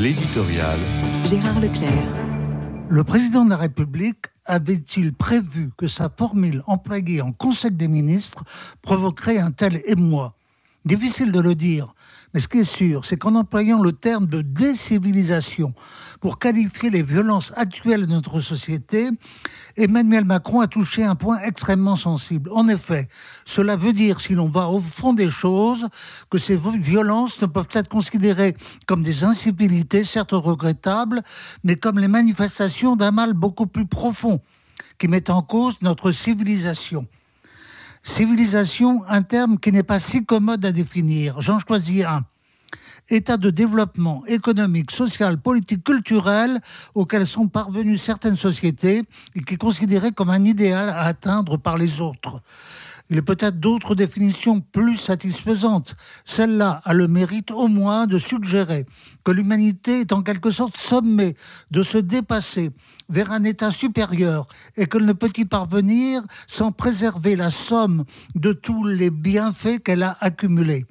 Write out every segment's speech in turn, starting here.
L'éditorial. Gérard Leclerc. Le président de la République avait-il prévu que sa formule employée en Conseil des ministres provoquerait un tel émoi? Difficile de le dire, mais ce qui est sûr, c'est qu'en employant le terme de décivilisation pour qualifier les violences actuelles de notre société, Emmanuel Macron a touché un point extrêmement sensible. En effet, cela veut dire, si l'on va au fond des choses, que ces violences ne peuvent être considérées comme des incivilités, certes regrettables, mais comme les manifestations d'un mal beaucoup plus profond, qui met en cause notre civilisation. Civilisation, un terme qui n'est pas si commode à définir. J'en choisis un. État de développement économique, social, politique, culturel auquel sont parvenues certaines sociétés et qui est considéré comme un idéal à atteindre par les autres. Il a peut-être d'autres définitions plus satisfaisantes. Celle-là a le mérite au moins de suggérer que l'humanité est en quelque sorte sommée de se dépasser vers un état supérieur et qu'elle ne peut y parvenir sans préserver la somme de tous les bienfaits qu'elle a accumulés.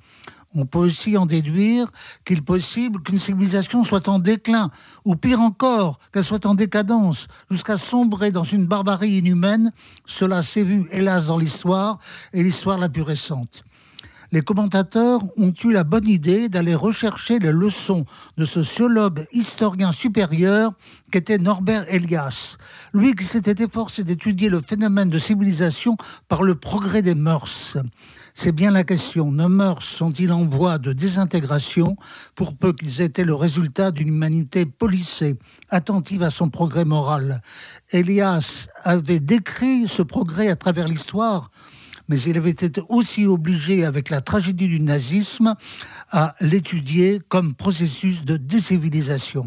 On peut aussi en déduire qu'il est possible qu'une civilisation soit en déclin, ou pire encore, qu'elle soit en décadence, jusqu'à sombrer dans une barbarie inhumaine. Cela s'est vu, hélas, dans l'histoire, et l'histoire la plus récente les commentateurs ont eu la bonne idée d'aller rechercher les leçons de ce sociologue historien supérieur qu'était Norbert Elias. Lui qui s'était efforcé d'étudier le phénomène de civilisation par le progrès des mœurs. C'est bien la question. Nos mœurs sont-ils en voie de désintégration? Pour peu qu'ils étaient le résultat d'une humanité policée, attentive à son progrès moral Elias avait décrit ce progrès à travers l'histoire mais il avait été aussi obligé, avec la tragédie du nazisme, à l'étudier comme processus de décivilisation.